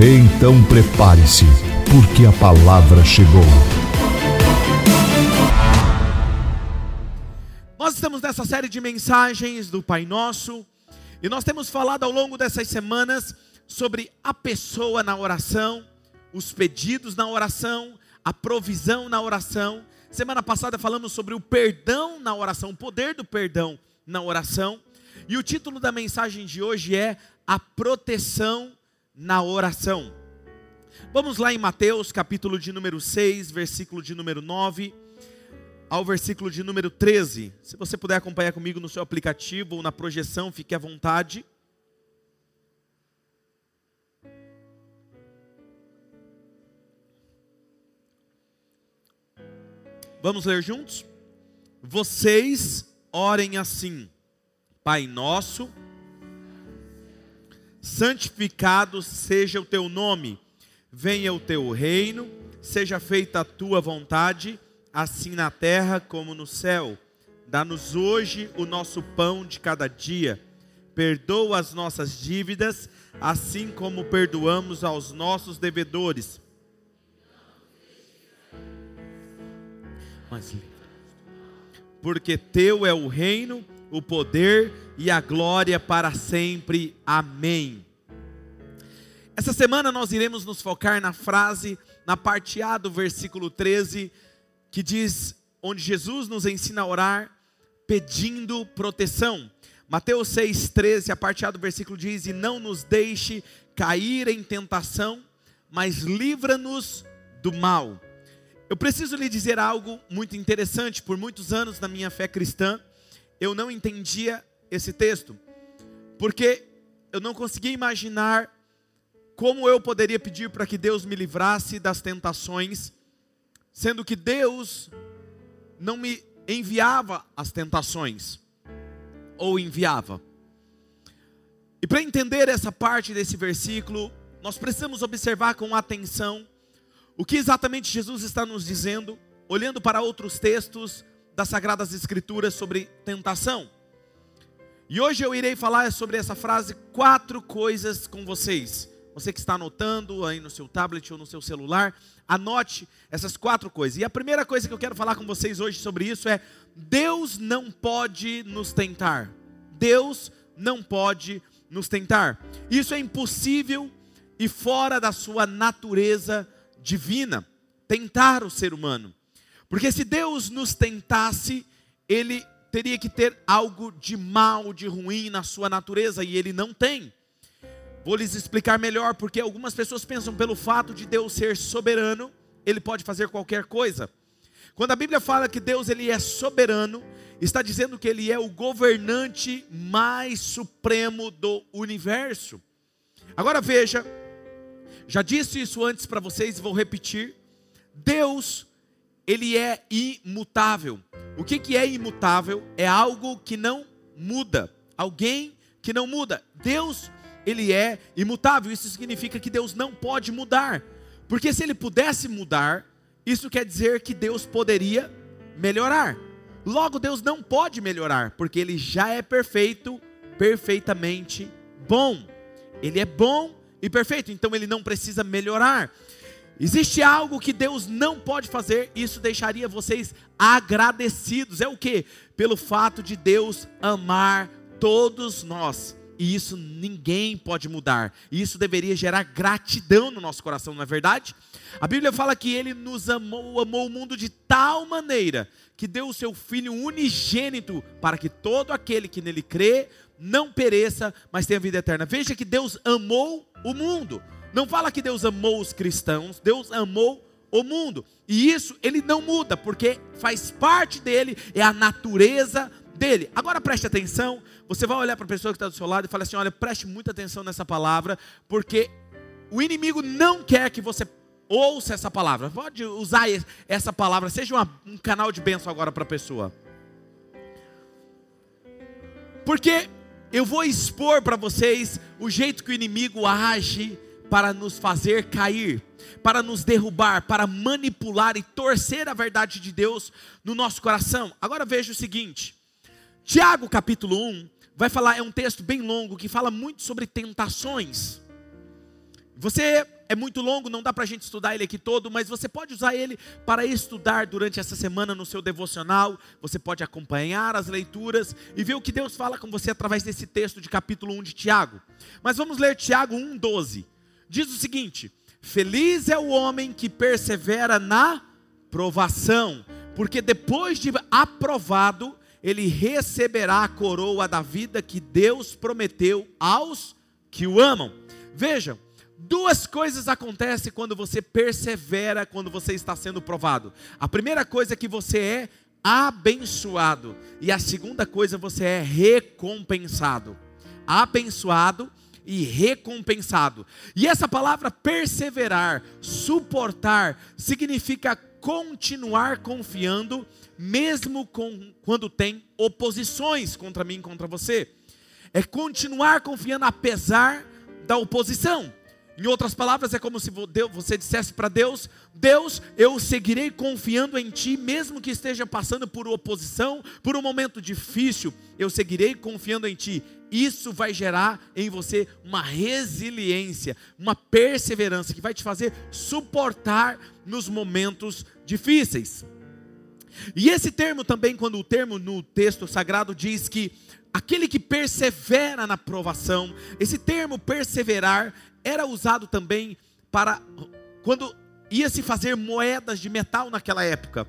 Então prepare-se, porque a palavra chegou. Nós estamos nessa série de mensagens do Pai Nosso e nós temos falado ao longo dessas semanas sobre a pessoa na oração, os pedidos na oração, a provisão na oração. Semana passada falamos sobre o perdão na oração, o poder do perdão na oração. E o título da mensagem de hoje é A Proteção na oração. Vamos lá em Mateus, capítulo de número 6, versículo de número 9 ao versículo de número 13. Se você puder acompanhar comigo no seu aplicativo ou na projeção, fique à vontade. Vamos ler juntos? Vocês orem assim: Pai nosso, santificado seja o teu nome, venha o teu reino, seja feita a tua vontade, assim na terra como no céu. Dá-nos hoje o nosso pão de cada dia. Perdoa as nossas dívidas, assim como perdoamos aos nossos devedores. Mas porque teu é o reino, o poder e a glória para sempre. Amém. Essa semana nós iremos nos focar na frase, na parte A do versículo 13, que diz, onde Jesus nos ensina a orar pedindo proteção. Mateus 6,13, a parte A do versículo diz: E não nos deixe cair em tentação, mas livra-nos do mal. Eu preciso lhe dizer algo muito interessante. Por muitos anos na minha fé cristã, eu não entendia esse texto, porque eu não conseguia imaginar como eu poderia pedir para que Deus me livrasse das tentações, sendo que Deus não me enviava as tentações, ou enviava. E para entender essa parte desse versículo, nós precisamos observar com atenção o que exatamente Jesus está nos dizendo, olhando para outros textos das Sagradas Escrituras sobre tentação. E hoje eu irei falar sobre essa frase, quatro coisas com vocês. Você que está anotando aí no seu tablet ou no seu celular, anote essas quatro coisas. E a primeira coisa que eu quero falar com vocês hoje sobre isso é: Deus não pode nos tentar. Deus não pode nos tentar. Isso é impossível e fora da sua natureza divina, tentar o ser humano. Porque se Deus nos tentasse, ele teria que ter algo de mal, de ruim na sua natureza, e ele não tem. Vou lhes explicar melhor, porque algumas pessoas pensam pelo fato de Deus ser soberano, ele pode fazer qualquer coisa. Quando a Bíblia fala que Deus ele é soberano, está dizendo que ele é o governante mais supremo do universo. Agora veja, já disse isso antes para vocês e vou repetir. Deus, ele é imutável. O que, que é imutável? É algo que não muda. Alguém que não muda. Deus, ele é imutável. Isso significa que Deus não pode mudar. Porque se ele pudesse mudar, isso quer dizer que Deus poderia melhorar. Logo, Deus não pode melhorar, porque ele já é perfeito, perfeitamente bom. Ele é bom e perfeito, então ele não precisa melhorar. Existe algo que Deus não pode fazer, isso deixaria vocês agradecidos. É o que? Pelo fato de Deus amar todos nós. E isso ninguém pode mudar. E isso deveria gerar gratidão no nosso coração, não é verdade? A Bíblia fala que ele nos amou, amou o mundo de tal maneira que deu o seu filho unigênito para que todo aquele que nele crê não pereça, mas tenha vida eterna. Veja que Deus amou o mundo. Não fala que Deus amou os cristãos, Deus amou o mundo. E isso ele não muda, porque faz parte dele, é a natureza dele. Agora preste atenção, você vai olhar para a pessoa que está do seu lado e fala assim: olha, preste muita atenção nessa palavra, porque o inimigo não quer que você ouça essa palavra. Pode usar essa palavra, seja uma, um canal de bênção agora para a pessoa. Porque eu vou expor para vocês o jeito que o inimigo age para nos fazer cair, para nos derrubar, para manipular e torcer a verdade de Deus no nosso coração. Agora veja o seguinte: Tiago capítulo 1 vai falar, é um texto bem longo que fala muito sobre tentações. Você é muito longo, não dá para a gente estudar ele aqui todo, mas você pode usar ele para estudar durante essa semana no seu devocional. Você pode acompanhar as leituras e ver o que Deus fala com você através desse texto de capítulo 1 de Tiago. Mas vamos ler Tiago 1,12. Diz o seguinte: Feliz é o homem que persevera na provação, porque depois de aprovado, ele receberá a coroa da vida que Deus prometeu aos que o amam. Vejam, Duas coisas acontecem quando você persevera, quando você está sendo provado. A primeira coisa é que você é abençoado, e a segunda coisa você é recompensado. Abençoado e recompensado. E essa palavra perseverar, suportar, significa continuar confiando, mesmo com, quando tem oposições contra mim, contra você. É continuar confiando apesar da oposição. Em outras palavras, é como se você dissesse para Deus: Deus, eu seguirei confiando em Ti, mesmo que esteja passando por oposição, por um momento difícil, eu seguirei confiando em Ti. Isso vai gerar em você uma resiliência, uma perseverança que vai te fazer suportar nos momentos difíceis. E esse termo também, quando o termo no texto sagrado diz que aquele que persevera na provação, esse termo perseverar era usado também para quando ia se fazer moedas de metal naquela época.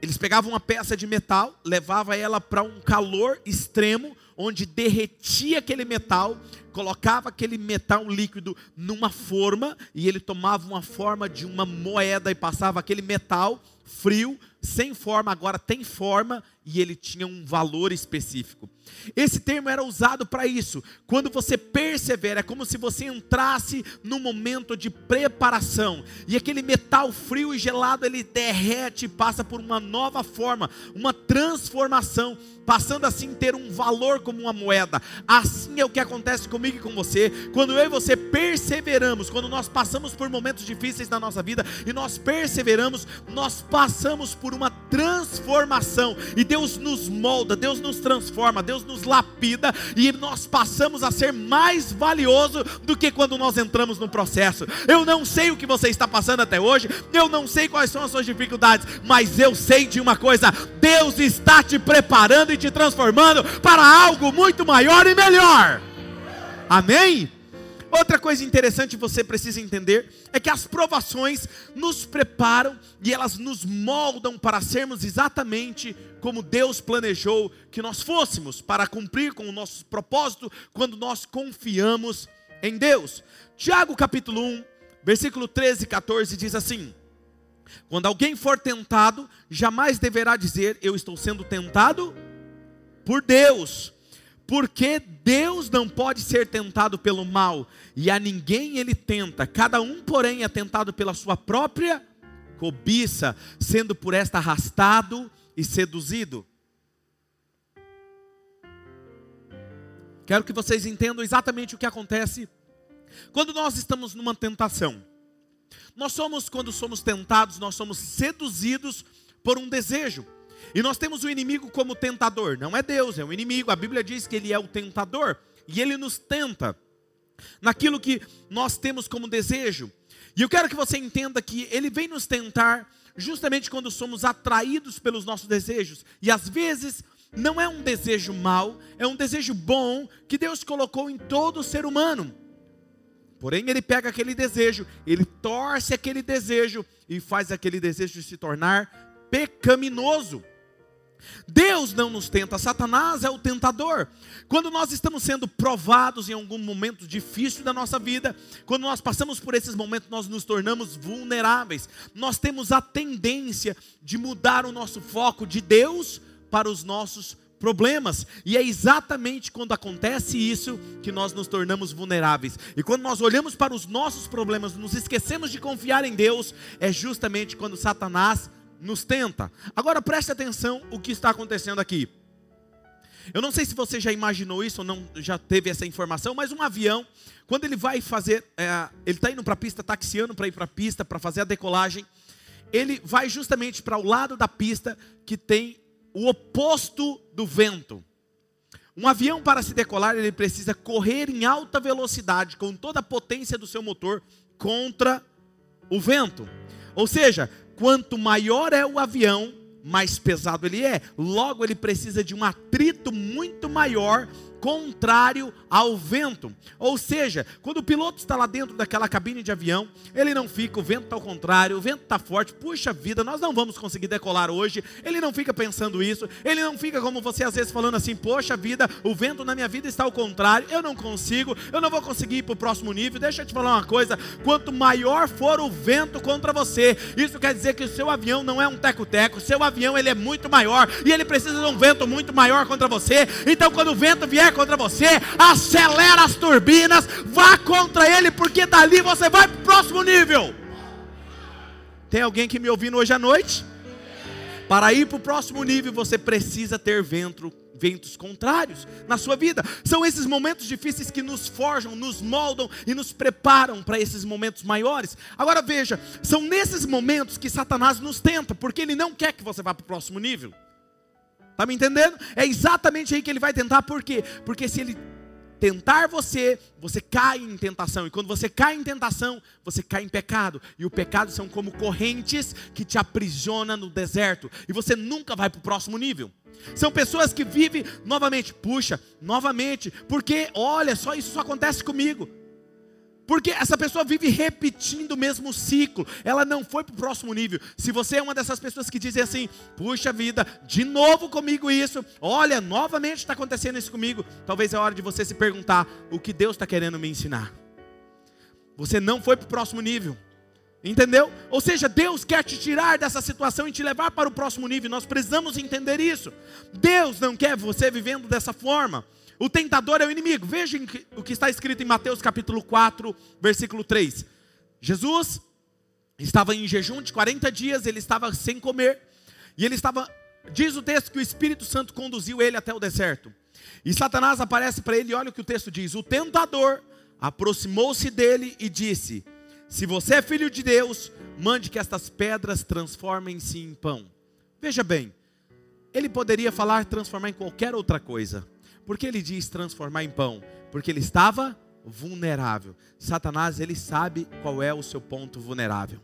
Eles pegavam uma peça de metal, levava ela para um calor extremo, onde derretia aquele metal, colocava aquele metal líquido numa forma e ele tomava uma forma de uma moeda e passava aquele metal frio, sem forma, agora tem forma e ele tinha um valor específico. Esse termo era usado para isso. Quando você persevera, é como se você entrasse num momento de preparação e aquele metal frio e gelado ele derrete e passa por uma nova forma, uma transformação, passando assim ter um valor como uma moeda. Assim é o que acontece comigo e com você. Quando eu e você perseveramos, quando nós passamos por momentos difíceis na nossa vida e nós perseveramos, nós passamos por uma transformação e Deus nos molda, Deus nos transforma, Deus nos lapida e nós passamos a ser mais valioso do que quando nós entramos no processo. Eu não sei o que você está passando até hoje, eu não sei quais são as suas dificuldades, mas eu sei de uma coisa: Deus está te preparando e te transformando para algo muito maior e melhor. Amém? Outra coisa interessante você precisa entender é que as provações nos preparam e elas nos moldam para sermos exatamente como Deus planejou que nós fôssemos, para cumprir com o nosso propósito quando nós confiamos em Deus. Tiago capítulo 1, versículo 13 e 14 diz assim: Quando alguém for tentado, jamais deverá dizer eu estou sendo tentado por Deus porque Deus não pode ser tentado pelo mal, e a ninguém ele tenta, cada um, porém, é tentado pela sua própria cobiça, sendo por esta arrastado e seduzido. Quero que vocês entendam exatamente o que acontece quando nós estamos numa tentação. Nós somos, quando somos tentados, nós somos seduzidos por um desejo. E nós temos o inimigo como tentador. Não é Deus, é o inimigo. A Bíblia diz que ele é o tentador. E ele nos tenta naquilo que nós temos como desejo. E eu quero que você entenda que ele vem nos tentar justamente quando somos atraídos pelos nossos desejos. E às vezes não é um desejo mau, é um desejo bom que Deus colocou em todo ser humano. Porém, ele pega aquele desejo, ele torce aquele desejo e faz aquele desejo se tornar pecaminoso. Deus não nos tenta, Satanás é o tentador. Quando nós estamos sendo provados em algum momento difícil da nossa vida, quando nós passamos por esses momentos, nós nos tornamos vulneráveis. Nós temos a tendência de mudar o nosso foco de Deus para os nossos problemas, e é exatamente quando acontece isso que nós nos tornamos vulneráveis. E quando nós olhamos para os nossos problemas, nos esquecemos de confiar em Deus, é justamente quando Satanás nos tenta. Agora preste atenção o que está acontecendo aqui. Eu não sei se você já imaginou isso ou não, já teve essa informação, mas um avião, quando ele vai fazer, é, ele está indo para a pista, taxiando para ir para a pista, para fazer a decolagem, ele vai justamente para o lado da pista que tem o oposto do vento. Um avião para se decolar, ele precisa correr em alta velocidade com toda a potência do seu motor contra o vento. Ou seja, quanto maior é o avião, mais pesado ele é. Logo, ele precisa de um atrito muito maior contrário ao vento. Ou seja, quando o piloto está lá dentro daquela cabine de avião, ele não fica, o vento está ao contrário, o vento está forte, puxa vida, nós não vamos conseguir decolar hoje. Ele não fica pensando isso, ele não fica como você às vezes falando assim, poxa vida, o vento na minha vida está ao contrário, eu não consigo, eu não vou conseguir ir para o próximo nível. Deixa eu te falar uma coisa: quanto maior for o vento contra você, isso quer dizer que o seu avião não é um teco-teco, seu avião ele é muito maior e ele precisa de um vento muito maior contra você. Então, quando o vento vier contra você, acelera as turbinas, vá contra ele, porque dali você vai para o próximo nível. Tem alguém que me ouvindo hoje à noite? Para ir para o próximo nível, você precisa ter vento, ventos contrários na sua vida. São esses momentos difíceis que nos forjam, nos moldam e nos preparam para esses momentos maiores. Agora veja, são nesses momentos que Satanás nos tenta, porque ele não quer que você vá para o próximo nível. Está me entendendo? É exatamente aí que ele vai tentar, por quê? Porque se ele tentar você, você cai em tentação. E quando você cai em tentação, você cai em pecado. E o pecado são como correntes que te aprisiona no deserto. E você nunca vai para o próximo nível. São pessoas que vivem novamente, puxa, novamente, porque olha, só isso só acontece comigo. Porque essa pessoa vive repetindo o mesmo ciclo, ela não foi para o próximo nível. Se você é uma dessas pessoas que dizem assim, puxa vida, de novo comigo isso, olha, novamente está acontecendo isso comigo, talvez é hora de você se perguntar o que Deus está querendo me ensinar. Você não foi para o próximo nível, entendeu? Ou seja, Deus quer te tirar dessa situação e te levar para o próximo nível, nós precisamos entender isso. Deus não quer você vivendo dessa forma. O tentador é o inimigo. Vejam o que está escrito em Mateus capítulo 4, versículo 3. Jesus estava em jejum de 40 dias, ele estava sem comer, e ele estava, diz o texto que o Espírito Santo conduziu ele até o deserto. E Satanás aparece para ele, olha o que o texto diz: O tentador aproximou-se dele e disse: Se você é filho de Deus, mande que estas pedras transformem-se em pão. Veja bem, ele poderia falar transformar em qualquer outra coisa, por que ele diz transformar em pão? Porque ele estava vulnerável. Satanás, ele sabe qual é o seu ponto vulnerável.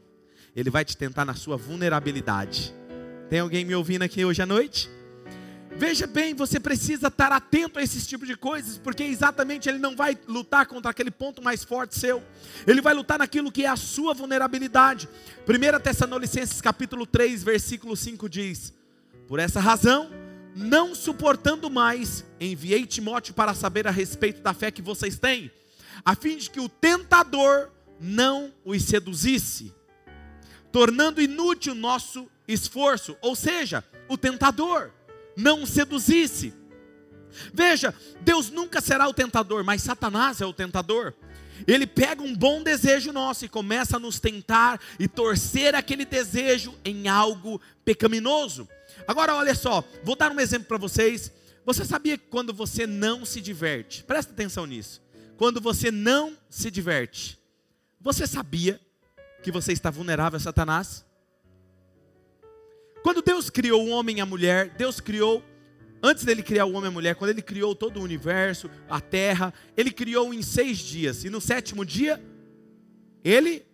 Ele vai te tentar na sua vulnerabilidade. Tem alguém me ouvindo aqui hoje à noite? Veja bem, você precisa estar atento a esses tipos de coisas, porque exatamente ele não vai lutar contra aquele ponto mais forte seu. Ele vai lutar naquilo que é a sua vulnerabilidade. 1 Tessalonicenses capítulo 3, versículo 5 diz: Por essa razão, não suportando mais, enviei Timóteo para saber a respeito da fé que vocês têm, a fim de que o tentador não os seduzisse, tornando inútil nosso esforço, ou seja, o tentador não seduzisse. Veja, Deus nunca será o tentador, mas Satanás é o tentador. Ele pega um bom desejo nosso e começa a nos tentar e torcer aquele desejo em algo pecaminoso. Agora olha só, vou dar um exemplo para vocês. Você sabia que quando você não se diverte, presta atenção nisso. Quando você não se diverte, você sabia que você está vulnerável a Satanás? Quando Deus criou o homem e a mulher, Deus criou, antes dele criar o homem e a mulher, quando ele criou todo o universo, a terra, ele criou em seis dias, e no sétimo dia, ele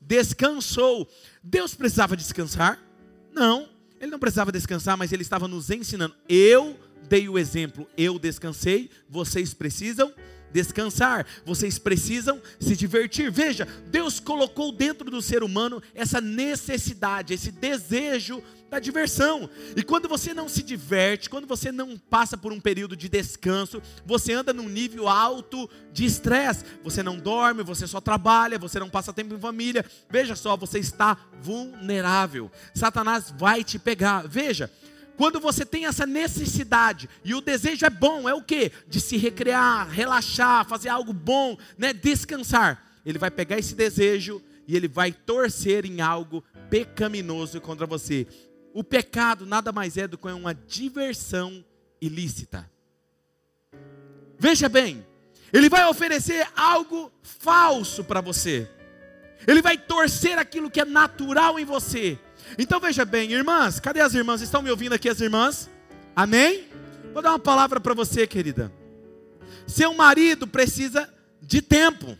descansou. Deus precisava descansar? Não. Ele não precisava descansar, mas ele estava nos ensinando. Eu dei o exemplo, eu descansei, vocês precisam descansar, vocês precisam se divertir. Veja, Deus colocou dentro do ser humano essa necessidade, esse desejo da diversão. E quando você não se diverte, quando você não passa por um período de descanso, você anda num nível alto de estresse. Você não dorme, você só trabalha, você não passa tempo em família. Veja só, você está vulnerável. Satanás vai te pegar. Veja, quando você tem essa necessidade e o desejo é bom, é o que? De se recrear, relaxar, fazer algo bom, né? descansar. Ele vai pegar esse desejo e ele vai torcer em algo pecaminoso contra você. O pecado nada mais é do que uma diversão ilícita. Veja bem, ele vai oferecer algo falso para você. Ele vai torcer aquilo que é natural em você. Então veja bem, irmãs, cadê as irmãs? Estão me ouvindo aqui as irmãs? Amém? Vou dar uma palavra para você, querida. Seu marido precisa de tempo.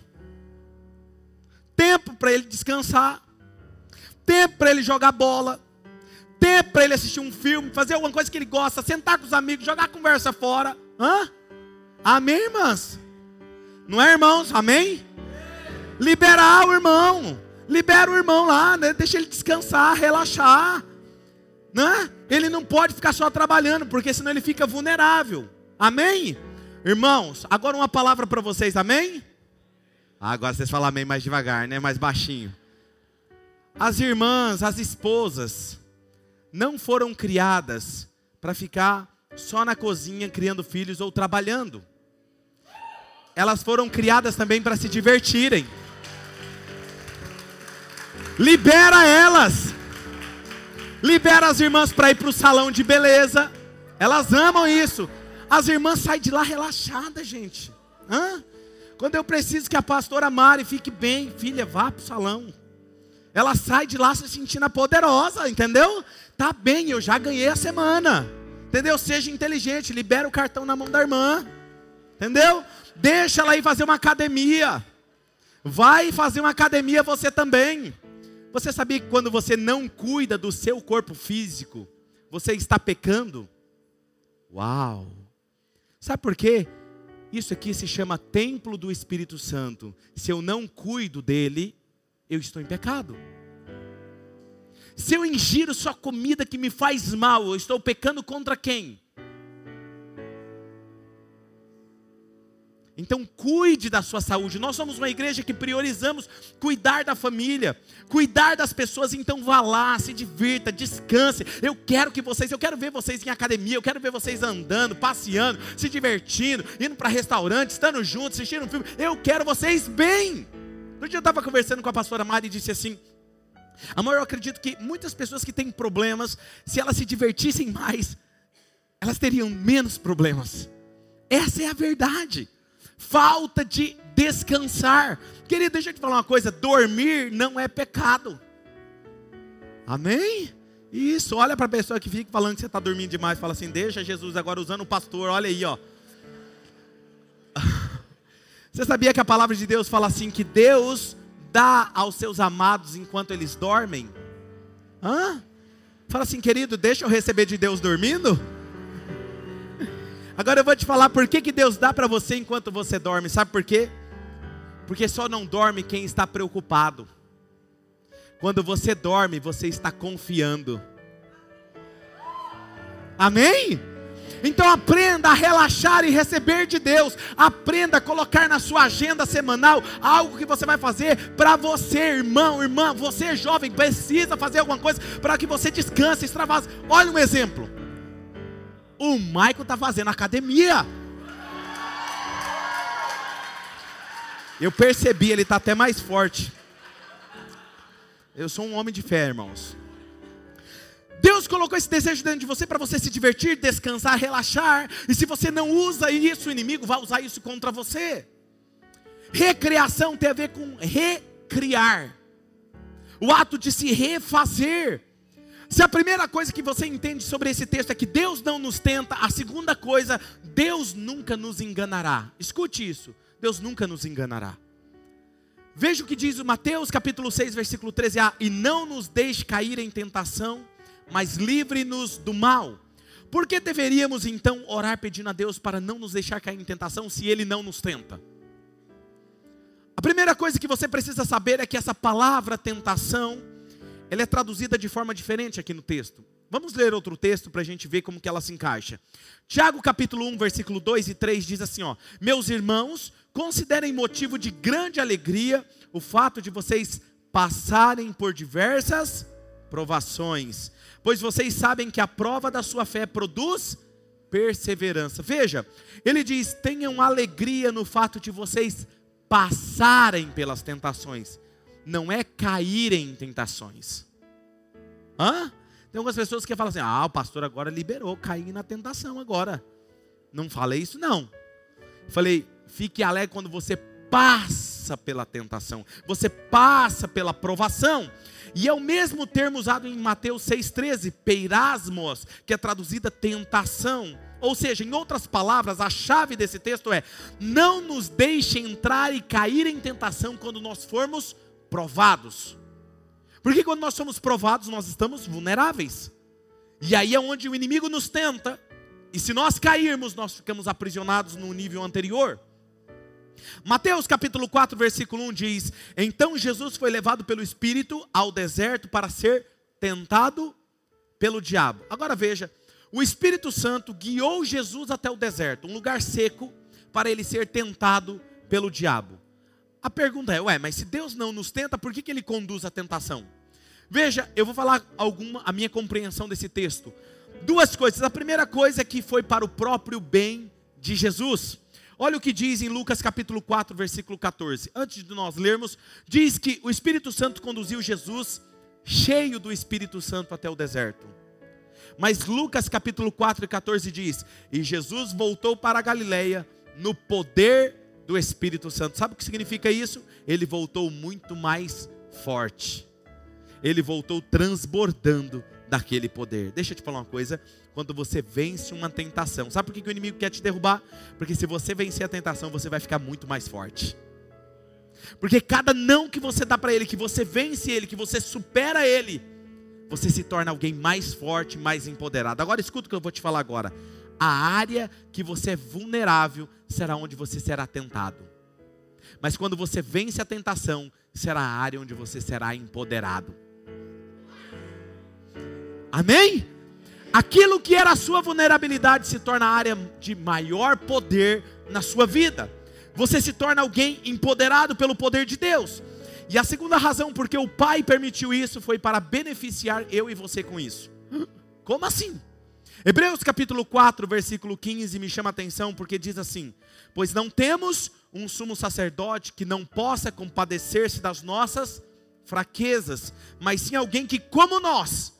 Tempo para ele descansar. Tempo para ele jogar bola. Tempo para ele assistir um filme, fazer alguma coisa que ele gosta, sentar com os amigos, jogar a conversa fora. Hã? Amém, irmãs? Não é, irmãos? Amém? Liberar o irmão. Libera o irmão lá, né? deixa ele descansar, relaxar. Né? Ele não pode ficar só trabalhando, porque senão ele fica vulnerável. Amém? Irmãos, agora uma palavra para vocês, amém? Ah, agora vocês falam amém mais devagar, né? Mais baixinho. As irmãs, as esposas, não foram criadas para ficar só na cozinha criando filhos ou trabalhando. Elas foram criadas também para se divertirem. Libera elas. Libera as irmãs para ir para o salão de beleza. Elas amam isso. As irmãs saem de lá relaxadas, gente. Hã? Quando eu preciso que a pastora Mari fique bem, filha, vá para o salão. Ela sai de lá se sentindo poderosa, entendeu? Tá bem, eu já ganhei a semana. Entendeu? Seja inteligente, libera o cartão na mão da irmã. Entendeu? Deixa ela ir fazer uma academia. Vai fazer uma academia você também. Você sabia que quando você não cuida do seu corpo físico, você está pecando? Uau! Sabe por quê? Isso aqui se chama templo do Espírito Santo. Se eu não cuido dele, eu estou em pecado. Se eu ingiro só comida que me faz mal, eu estou pecando contra quem? Então cuide da sua saúde. Nós somos uma igreja que priorizamos cuidar da família, cuidar das pessoas. Então vá lá, se divirta, descanse. Eu quero que vocês, eu quero ver vocês em academia, eu quero ver vocês andando, passeando, se divertindo, indo para restaurante, estando juntos, assistindo um filme. Eu quero vocês bem. No dia eu estava conversando com a pastora Mari e disse assim: Amor, eu acredito que muitas pessoas que têm problemas, se elas se divertissem mais, elas teriam menos problemas. Essa é a verdade falta de descansar. Querido, deixa eu te falar uma coisa: dormir não é pecado. Amém? Isso, olha para a pessoa que fica falando que você está dormindo demais, fala assim: deixa Jesus agora usando o pastor, olha aí, ó. Você sabia que a palavra de Deus fala assim: que Deus dá aos seus amados enquanto eles dormem? Hã? Fala assim, querido, deixa eu receber de Deus dormindo? Agora eu vou te falar por que, que Deus dá para você enquanto você dorme. Sabe por quê? Porque só não dorme quem está preocupado. Quando você dorme, você está confiando. Amém? Então aprenda a relaxar e receber de Deus. Aprenda a colocar na sua agenda semanal algo que você vai fazer para você, irmão, irmã. Você jovem precisa fazer alguma coisa para que você descanse, extravase. Olha um exemplo. O Michael está fazendo academia. Eu percebi, ele está até mais forte. Eu sou um homem de fé, irmãos. Deus colocou esse desejo dentro de você para você se divertir, descansar, relaxar. E se você não usa isso, o inimigo vai usar isso contra você. Recreação tem a ver com recriar. O ato de se refazer. Se a primeira coisa que você entende sobre esse texto é que Deus não nos tenta, a segunda coisa, Deus nunca nos enganará. Escute isso: Deus nunca nos enganará. Veja o que diz o Mateus capítulo 6, versículo 13a: E não nos deixe cair em tentação, mas livre-nos do mal. Por que deveríamos então orar pedindo a Deus para não nos deixar cair em tentação se Ele não nos tenta? A primeira coisa que você precisa saber é que essa palavra tentação ela é traduzida de forma diferente aqui no texto. Vamos ler outro texto para a gente ver como que ela se encaixa. Tiago capítulo 1, versículo 2 e 3 diz assim: ó, Meus irmãos, considerem motivo de grande alegria o fato de vocês passarem por diversas provações. Pois vocês sabem que a prova da sua fé produz perseverança. Veja, ele diz: tenham alegria no fato de vocês passarem pelas tentações, não é caírem em tentações. Hã? Tem algumas pessoas que falam assim: ah, o pastor agora liberou, caí na tentação agora. Não falei isso, não. Falei, fique alegre quando você passa pela tentação, você passa pela provação. E é o mesmo termo usado em Mateus 6,13, peirasmos, que é traduzida tentação. Ou seja, em outras palavras, a chave desse texto é: não nos deixe entrar e cair em tentação quando nós formos provados. Porque quando nós somos provados, nós estamos vulneráveis. E aí é onde o inimigo nos tenta. E se nós cairmos, nós ficamos aprisionados no nível anterior. Mateus capítulo 4, versículo 1 diz: Então Jesus foi levado pelo Espírito ao deserto para ser tentado pelo diabo. Agora veja, o Espírito Santo guiou Jesus até o deserto, um lugar seco, para ele ser tentado pelo diabo. A pergunta é: ué, mas se Deus não nos tenta, por que, que ele conduz a tentação? Veja, eu vou falar alguma a minha compreensão desse texto. Duas coisas. A primeira coisa é que foi para o próprio bem de Jesus. Olha o que diz em Lucas capítulo 4, versículo 14. Antes de nós lermos, diz que o Espírito Santo conduziu Jesus cheio do Espírito Santo até o deserto. Mas Lucas capítulo 4 e 14 diz: "E Jesus voltou para a Galileia no poder do Espírito Santo". Sabe o que significa isso? Ele voltou muito mais forte. Ele voltou transbordando daquele poder. Deixa eu te falar uma coisa, quando você vence uma tentação. Sabe por que o inimigo quer te derrubar? Porque se você vencer a tentação, você vai ficar muito mais forte. Porque cada não que você dá para ele, que você vence ele, que você supera ele, você se torna alguém mais forte, mais empoderado. Agora escuta o que eu vou te falar agora. A área que você é vulnerável será onde você será tentado. Mas quando você vence a tentação, será a área onde você será empoderado. Amém? Aquilo que era a sua vulnerabilidade se torna área de maior poder na sua vida. Você se torna alguém empoderado pelo poder de Deus. E a segunda razão porque o Pai permitiu isso foi para beneficiar eu e você com isso. Como assim? Hebreus capítulo 4, versículo 15 me chama a atenção porque diz assim: Pois não temos um sumo sacerdote que não possa compadecer-se das nossas fraquezas, mas sim alguém que, como nós,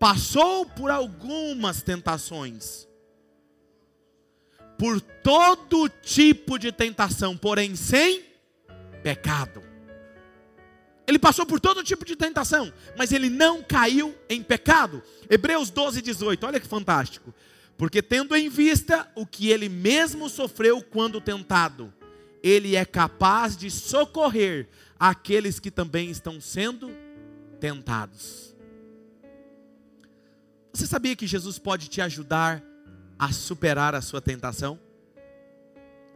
passou por algumas tentações, por todo tipo de tentação, porém sem pecado. Ele passou por todo tipo de tentação, mas ele não caiu em pecado. Hebreus 12, 18, olha que fantástico. Porque tendo em vista o que ele mesmo sofreu quando tentado, ele é capaz de socorrer aqueles que também estão sendo tentados. Você sabia que Jesus pode te ajudar a superar a sua tentação?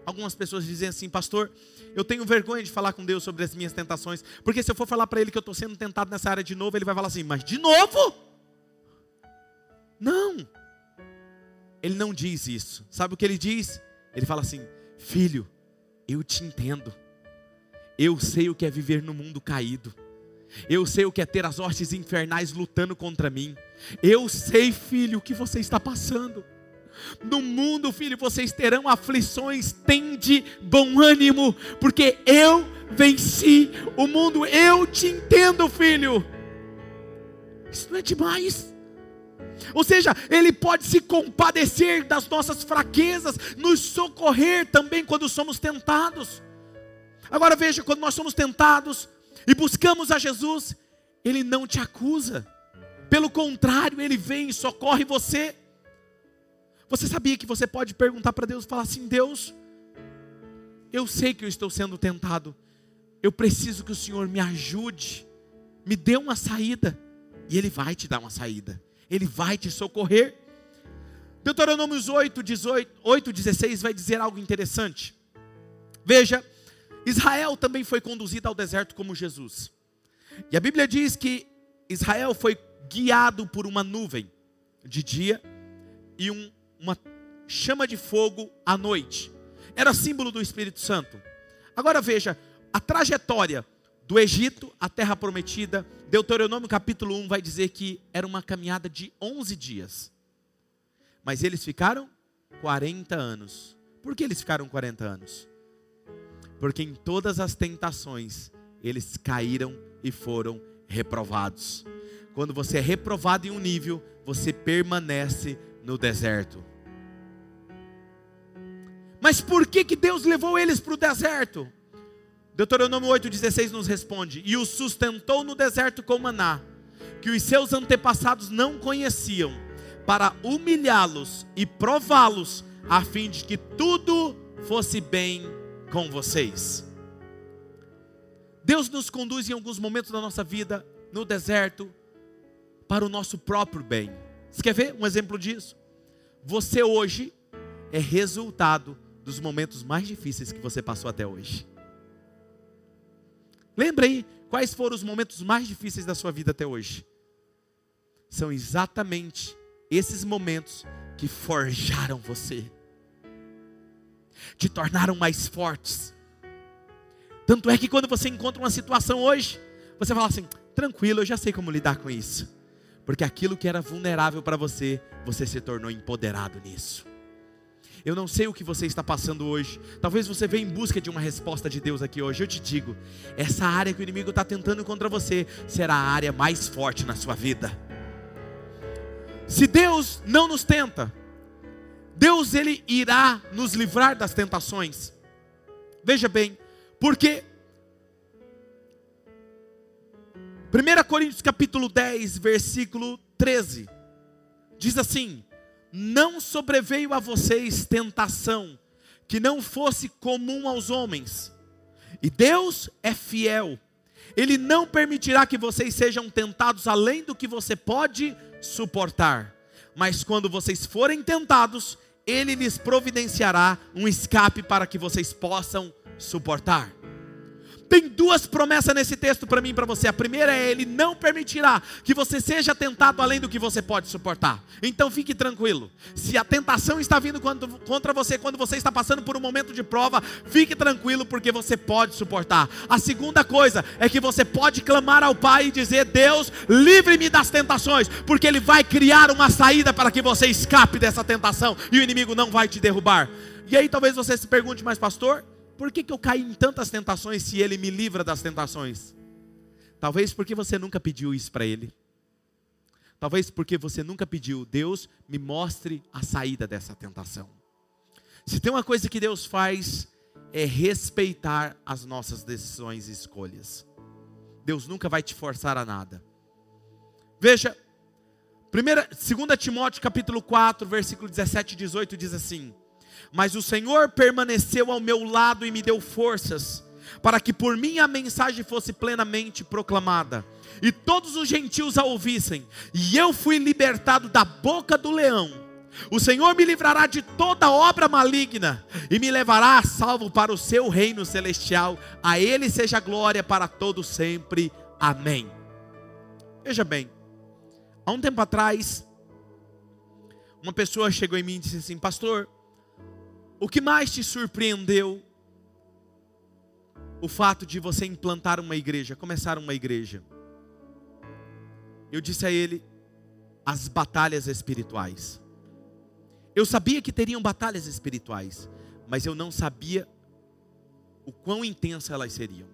Algumas pessoas dizem assim, pastor, eu tenho vergonha de falar com Deus sobre as minhas tentações, porque se eu for falar para Ele que eu estou sendo tentado nessa área de novo, Ele vai falar assim, mas de novo? Não, Ele não diz isso, sabe o que Ele diz? Ele fala assim, filho, eu te entendo, eu sei o que é viver no mundo caído, eu sei o que é ter as hostes infernais lutando contra mim. Eu sei, filho, o que você está passando. No mundo, filho, vocês terão aflições, tende bom ânimo, porque eu venci o mundo. Eu te entendo, filho. Isso não é demais. Ou seja, Ele pode se compadecer das nossas fraquezas, nos socorrer também quando somos tentados. Agora veja, quando nós somos tentados, e buscamos a Jesus, Ele não te acusa, pelo contrário, Ele vem e socorre você. Você sabia que você pode perguntar para Deus e falar assim: Deus, eu sei que eu estou sendo tentado, eu preciso que o Senhor me ajude, me dê uma saída, e Ele vai te dar uma saída, Ele vai te socorrer. Deuteronômios 8, 18, 8, 16 vai dizer algo interessante. Veja, Israel também foi conduzido ao deserto como Jesus. E a Bíblia diz que Israel foi guiado por uma nuvem de dia e um, uma chama de fogo à noite. Era símbolo do Espírito Santo. Agora veja, a trajetória do Egito à terra prometida. Deuteronômio capítulo 1 vai dizer que era uma caminhada de 11 dias. Mas eles ficaram 40 anos. Por que eles ficaram 40 anos? Porque em todas as tentações eles caíram e foram reprovados. Quando você é reprovado em um nível, você permanece no deserto. Mas por que, que Deus levou eles para o deserto? Deuteronômio 8,16 nos responde: E os sustentou no deserto com maná, que os seus antepassados não conheciam, para humilhá-los e prová-los, a fim de que tudo fosse bem com vocês. Deus nos conduz em alguns momentos da nossa vida no deserto para o nosso próprio bem. Você quer ver um exemplo disso? Você hoje é resultado dos momentos mais difíceis que você passou até hoje. Lembra aí quais foram os momentos mais difíceis da sua vida até hoje? São exatamente esses momentos que forjaram você, te tornaram mais fortes. Tanto é que quando você encontra uma situação hoje, você fala assim: tranquilo, eu já sei como lidar com isso. Porque aquilo que era vulnerável para você, você se tornou empoderado nisso. Eu não sei o que você está passando hoje. Talvez você venha em busca de uma resposta de Deus aqui hoje. Eu te digo: essa área que o inimigo está tentando contra você será a área mais forte na sua vida. Se Deus não nos tenta, Deus ele irá nos livrar das tentações. Veja bem, porque 1 Coríntios capítulo 10, versículo 13, diz assim: não sobreveio a vocês tentação que não fosse comum aos homens. E Deus é fiel. Ele não permitirá que vocês sejam tentados além do que você pode suportar. Mas quando vocês forem tentados, ele lhes providenciará um escape para que vocês possam suportar. Tem duas promessas nesse texto para mim e para você. A primeira é: Ele não permitirá que você seja tentado além do que você pode suportar. Então fique tranquilo. Se a tentação está vindo contra você quando você está passando por um momento de prova, fique tranquilo porque você pode suportar. A segunda coisa é que você pode clamar ao Pai e dizer: Deus, livre-me das tentações, porque Ele vai criar uma saída para que você escape dessa tentação e o inimigo não vai te derrubar. E aí talvez você se pergunte, mas pastor, por que, que eu caí em tantas tentações se Ele me livra das tentações? Talvez porque você nunca pediu isso para Ele. Talvez porque você nunca pediu, Deus me mostre a saída dessa tentação. Se tem uma coisa que Deus faz, é respeitar as nossas decisões e escolhas. Deus nunca vai te forçar a nada. Veja, 2 Timóteo capítulo 4, versículo 17 e 18 diz assim: mas o Senhor permaneceu ao meu lado e me deu forças, para que por mim a mensagem fosse plenamente proclamada, e todos os gentios a ouvissem, e eu fui libertado da boca do leão. O Senhor me livrará de toda obra maligna e me levará salvo para o seu reino celestial. A Ele seja glória para todos sempre. Amém. Veja bem, há um tempo atrás, uma pessoa chegou em mim e disse assim: Pastor, o que mais te surpreendeu? O fato de você implantar uma igreja, começar uma igreja. Eu disse a ele as batalhas espirituais. Eu sabia que teriam batalhas espirituais, mas eu não sabia o quão intensas elas seriam.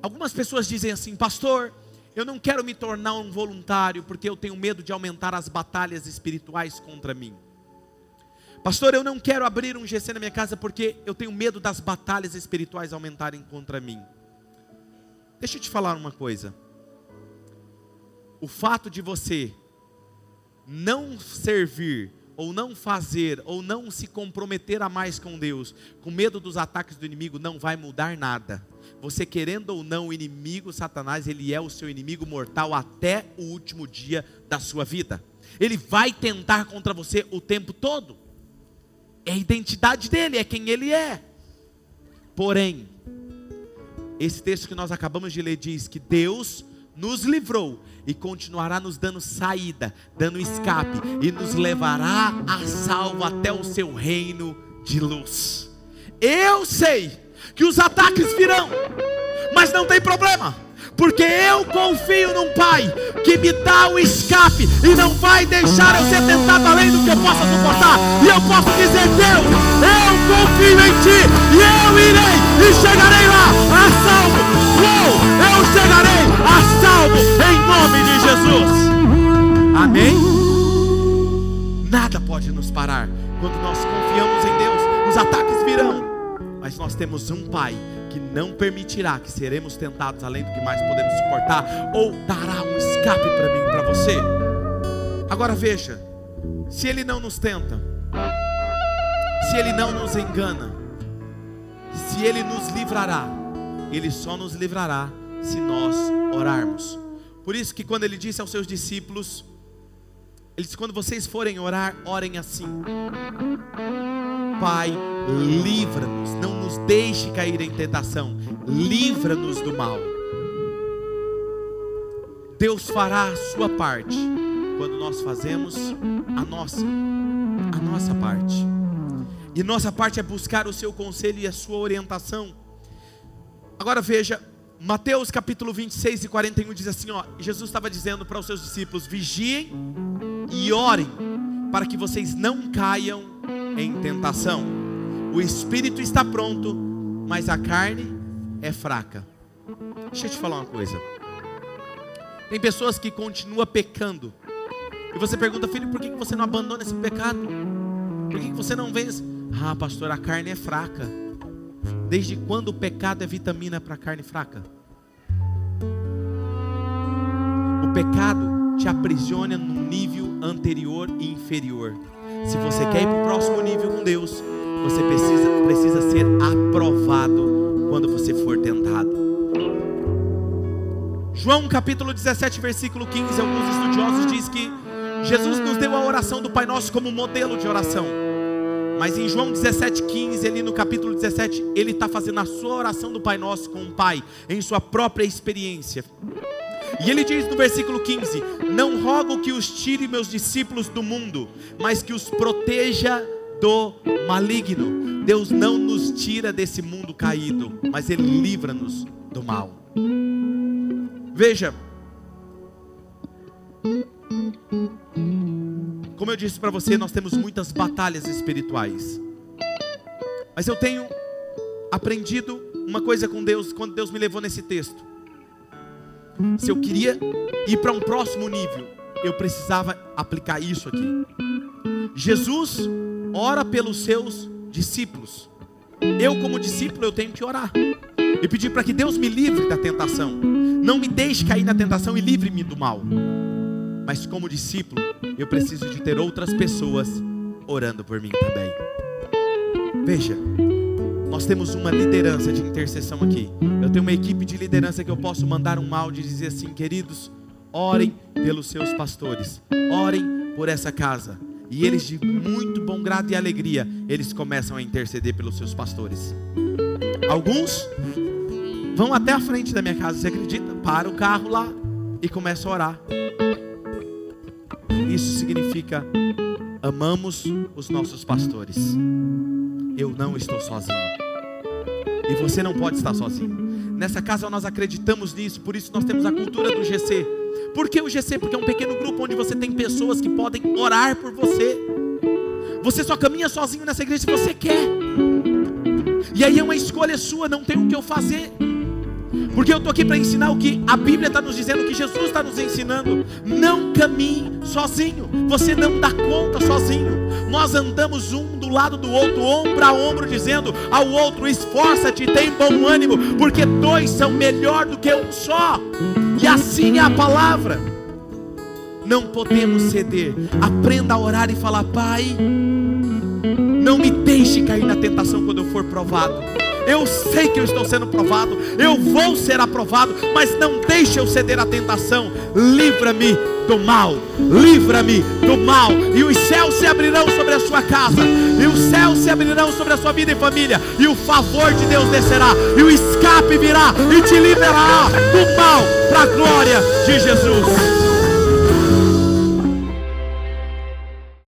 Algumas pessoas dizem assim, pastor, eu não quero me tornar um voluntário porque eu tenho medo de aumentar as batalhas espirituais contra mim. Pastor, eu não quero abrir um GC na minha casa porque eu tenho medo das batalhas espirituais aumentarem contra mim. Deixa eu te falar uma coisa. O fato de você não servir, ou não fazer, ou não se comprometer a mais com Deus, com medo dos ataques do inimigo, não vai mudar nada você querendo ou não, o inimigo Satanás, ele é o seu inimigo mortal até o último dia da sua vida. Ele vai tentar contra você o tempo todo. É a identidade dele, é quem ele é. Porém, esse texto que nós acabamos de ler diz que Deus nos livrou e continuará nos dando saída, dando escape e nos levará a salvo até o seu reino de luz. Eu sei que os ataques virão, mas não tem problema porque eu confio num Pai que me dá o escape e não vai deixar eu ser tentado além do que eu possa suportar. E eu posso dizer: Deus, eu confio em Ti e eu irei e chegarei lá a salvo. Uou, eu chegarei a salvo em nome de Jesus. Amém? Nada pode nos parar quando nós confiamos em Deus. Os ataques virão, mas nós temos um Pai que não permitirá que seremos tentados além do que mais podemos suportar, ou dará um escape para mim, para você. Agora veja, se Ele não nos tenta, se Ele não nos engana, se Ele nos livrará, Ele só nos livrará se nós orarmos. Por isso que quando Ele disse aos seus discípulos, Ele disse: quando vocês forem orar, orem assim. Pai, livra-nos, não nos deixe cair em tentação, livra-nos do mal. Deus fará a sua parte quando nós fazemos a nossa, a nossa parte. E nossa parte é buscar o seu conselho e a sua orientação. Agora veja, Mateus capítulo 26 e 41 diz assim: ó, Jesus estava dizendo para os seus discípulos: vigiem e orem, para que vocês não caiam em tentação. O espírito está pronto, mas a carne é fraca. Deixa eu te falar uma coisa. Tem pessoas que continuam pecando. E você pergunta, filho, por que você não abandona esse pecado? Por que você não vence? Ah, pastor, a carne é fraca. Desde quando o pecado é vitamina para a carne fraca? O pecado te aprisiona num nível anterior e inferior. Se você quer ir para o próximo nível com Deus, você precisa, precisa ser aprovado quando você for tentado. João capítulo 17, versículo 15, alguns estudiosos dizem que Jesus nos deu a oração do Pai Nosso como modelo de oração. Mas em João 17, 15, ali no capítulo 17, ele está fazendo a sua oração do Pai Nosso com o Pai, em sua própria experiência. E ele diz no versículo 15: Não rogo que os tire meus discípulos do mundo, mas que os proteja do maligno. Deus não nos tira desse mundo caído, mas Ele livra-nos do mal. Veja, como eu disse para você, nós temos muitas batalhas espirituais, mas eu tenho aprendido uma coisa com Deus quando Deus me levou nesse texto se eu queria ir para um próximo nível, eu precisava aplicar isso aqui. Jesus ora pelos seus discípulos. Eu, como discípulo, eu tenho que orar e pedir para que Deus me livre da tentação. Não me deixe cair na tentação e livre-me do mal. Mas como discípulo, eu preciso de ter outras pessoas orando por mim também. Veja, nós temos uma liderança de intercessão aqui. Eu tenho uma equipe de liderança que eu posso mandar um áudio e dizer assim: queridos, orem pelos seus pastores, orem por essa casa. E eles, de muito bom grado e alegria, eles começam a interceder pelos seus pastores. Alguns vão até a frente da minha casa, você acredita? Para o carro lá e começam a orar. Isso significa amamos os nossos pastores. Eu não estou sozinho. E você não pode estar sozinho. Nessa casa nós acreditamos nisso, por isso nós temos a cultura do GC. Por que o GC? Porque é um pequeno grupo onde você tem pessoas que podem orar por você. Você só caminha sozinho nessa igreja se você quer. E aí é uma escolha sua, não tem o que eu fazer. Porque eu estou aqui para ensinar o que a Bíblia está nos dizendo, o que Jesus está nos ensinando. Não caminhe sozinho. Você não dá conta sozinho. Nós andamos um do lado do outro, ombro a ombro, dizendo ao outro: esforça-te, tem bom ânimo, porque dois são melhor do que um só. E assim é a palavra. Não podemos ceder. Aprenda a orar e falar: Pai, não me deixe cair na tentação quando eu for provado. Eu sei que eu estou sendo provado, eu vou ser aprovado, mas não deixe eu ceder à tentação. Livra-me do mal, livra-me do mal, e os céus se abrirão sobre a sua casa, e os céus se abrirão sobre a sua vida e família, e o favor de Deus descerá, e o escape virá e te liberará do mal para a glória de Jesus.